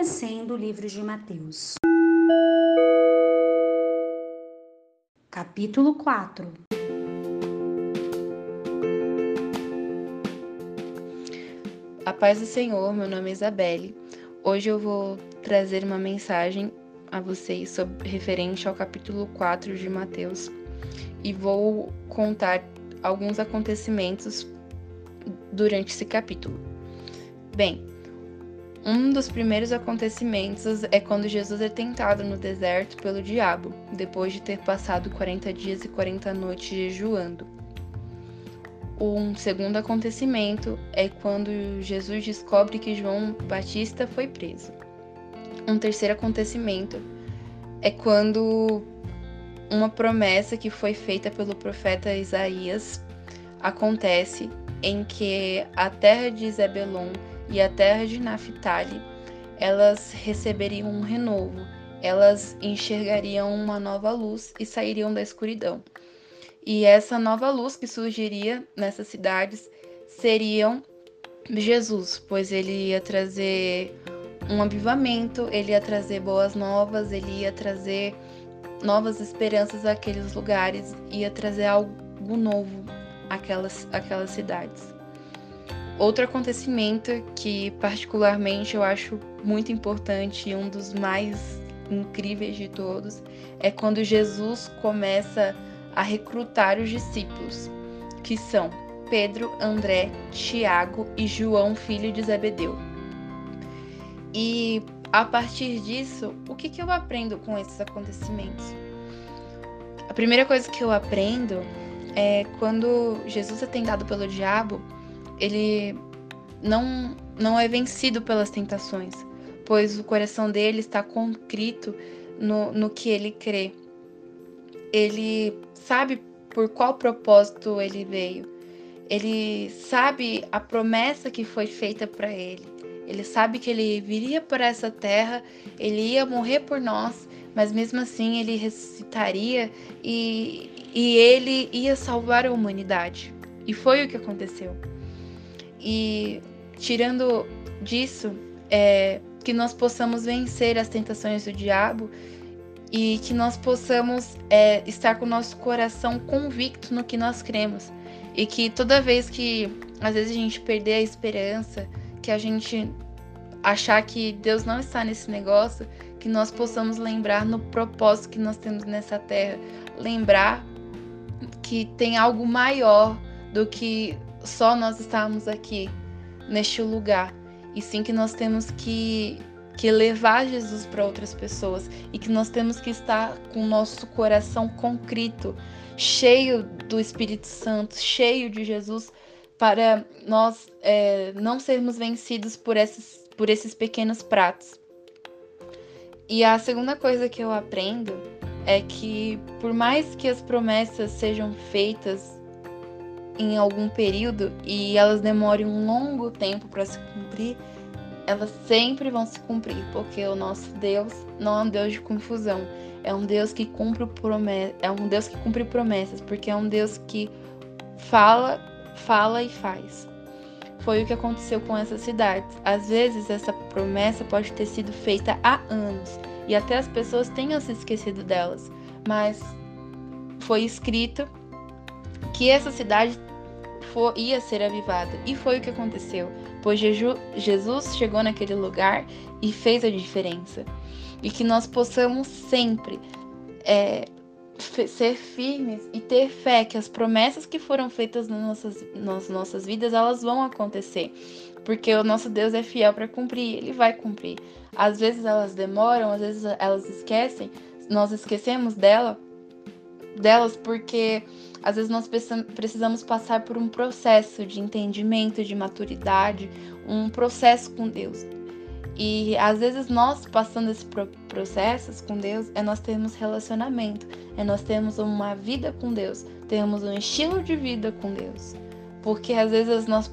Conhecendo o livro de Mateus. Capítulo 4 A paz do Senhor, meu nome é Isabelle. Hoje eu vou trazer uma mensagem a vocês sobre, referente ao capítulo 4 de Mateus e vou contar alguns acontecimentos durante esse capítulo. Bem, um dos primeiros acontecimentos é quando Jesus é tentado no deserto pelo diabo, depois de ter passado 40 dias e 40 noites jejuando. Um segundo acontecimento é quando Jesus descobre que João Batista foi preso. Um terceiro acontecimento é quando uma promessa que foi feita pelo profeta Isaías acontece em que a terra de Zebelon e a terra de Naphtali elas receberiam um renovo, elas enxergariam uma nova luz e sairiam da escuridão. E essa nova luz que surgiria nessas cidades seriam Jesus, pois ele ia trazer um avivamento, ele ia trazer boas novas, ele ia trazer novas esperanças àqueles lugares, ia trazer algo novo àquelas, àquelas cidades. Outro acontecimento que particularmente eu acho muito importante e um dos mais incríveis de todos é quando Jesus começa a recrutar os discípulos, que são Pedro, André, Tiago e João, filho de Zebedeu. E a partir disso, o que, que eu aprendo com esses acontecimentos? A primeira coisa que eu aprendo é quando Jesus é tentado pelo diabo, ele não, não é vencido pelas tentações, pois o coração dele está concreto no, no que ele crê. Ele sabe por qual propósito ele veio. Ele sabe a promessa que foi feita para ele. Ele sabe que ele viria por essa terra, ele ia morrer por nós, mas mesmo assim ele ressuscitaria e, e ele ia salvar a humanidade. E foi o que aconteceu. E tirando disso, é, que nós possamos vencer as tentações do diabo e que nós possamos é, estar com o nosso coração convicto no que nós cremos. E que toda vez que às vezes a gente perder a esperança, que a gente achar que Deus não está nesse negócio, que nós possamos lembrar no propósito que nós temos nessa terra, lembrar que tem algo maior do que só nós estarmos aqui neste lugar, e sim que nós temos que que levar Jesus para outras pessoas e que nós temos que estar com o nosso coração concrito, cheio do Espírito Santo, cheio de Jesus, para nós é, não sermos vencidos por esses, por esses pequenos pratos. E a segunda coisa que eu aprendo é que, por mais que as promessas sejam feitas em algum período e elas demorem um longo tempo para se cumprir, elas sempre vão se cumprir, porque o nosso Deus não é um Deus de confusão, é um Deus que cumpre promessas, é um Deus que cumpre promessas, porque é um Deus que fala, fala e faz. Foi o que aconteceu com essas cidades. Às vezes essa promessa pode ter sido feita há anos e até as pessoas tenham se esquecido delas, mas foi escrito que essa cidade for, ia ser avivada e foi o que aconteceu pois Jesus chegou naquele lugar e fez a diferença. E que nós possamos sempre é, ser firmes e ter fé que as promessas que foram feitas nas nossas, nas nossas vidas, elas vão acontecer. Porque o nosso Deus é fiel para cumprir, ele vai cumprir. Às vezes elas demoram, às vezes elas esquecem, nós esquecemos dela, delas porque às vezes nós precisamos passar por um processo de entendimento, de maturidade, um processo com Deus. E às vezes nós passando esses processos com Deus, é nós termos relacionamento, é nós termos uma vida com Deus, temos um estilo de vida com Deus. Porque às vezes nós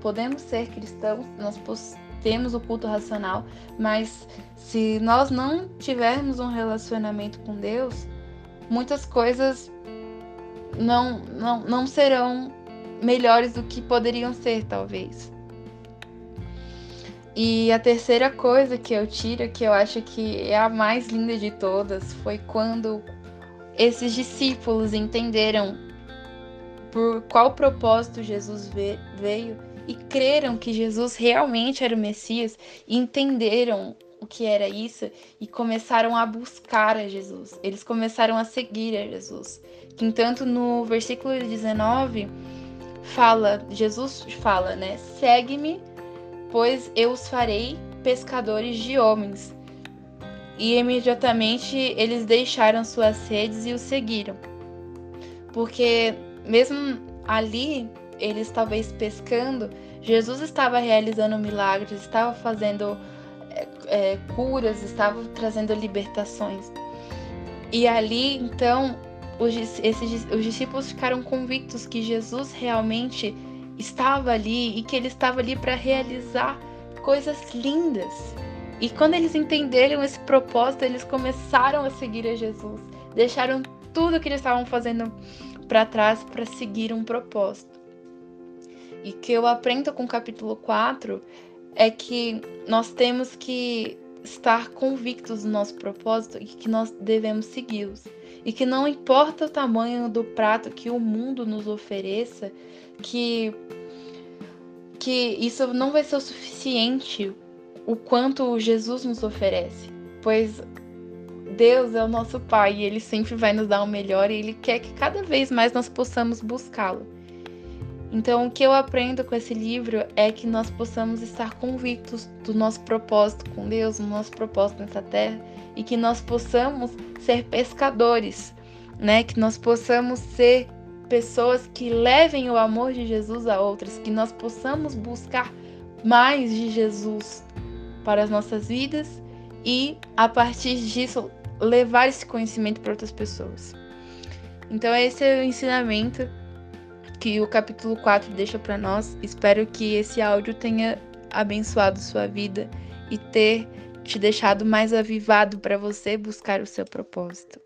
podemos ser cristãos, nós temos o culto racional, mas se nós não tivermos um relacionamento com Deus, muitas coisas não, não, não serão melhores do que poderiam ser, talvez. E a terceira coisa que eu tiro, que eu acho que é a mais linda de todas, foi quando esses discípulos entenderam por qual propósito Jesus veio e creram que Jesus realmente era o Messias, e entenderam o que era isso e começaram a buscar a Jesus. Eles começaram a seguir a Jesus. Entanto, no versículo 19 fala, Jesus fala, né? Segue-me, pois eu os farei pescadores de homens. E imediatamente eles deixaram suas redes e o seguiram. Porque mesmo ali, eles talvez pescando, Jesus estava realizando milagres, estava fazendo é, curas, estava trazendo libertações. E ali, então, os, esses, os discípulos ficaram convictos que Jesus realmente estava ali e que ele estava ali para realizar coisas lindas. E quando eles entenderam esse propósito, eles começaram a seguir a Jesus. Deixaram tudo que eles estavam fazendo para trás para seguir um propósito. E que eu aprendo com o capítulo 4 é que nós temos que estar convictos do nosso propósito e que nós devemos segui-los. E que não importa o tamanho do prato que o mundo nos ofereça, que que isso não vai ser o suficiente o quanto Jesus nos oferece, pois Deus é o nosso Pai e Ele sempre vai nos dar o melhor e Ele quer que cada vez mais nós possamos buscá-lo. Então, o que eu aprendo com esse livro é que nós possamos estar convictos do nosso propósito com Deus, do nosso propósito nessa terra, e que nós possamos ser pescadores, né? Que nós possamos ser pessoas que levem o amor de Jesus a outras, que nós possamos buscar mais de Jesus para as nossas vidas e a partir disso levar esse conhecimento para outras pessoas. Então esse é o ensinamento que o capítulo 4 deixa para nós. Espero que esse áudio tenha abençoado sua vida e ter te deixado mais avivado para você buscar o seu propósito.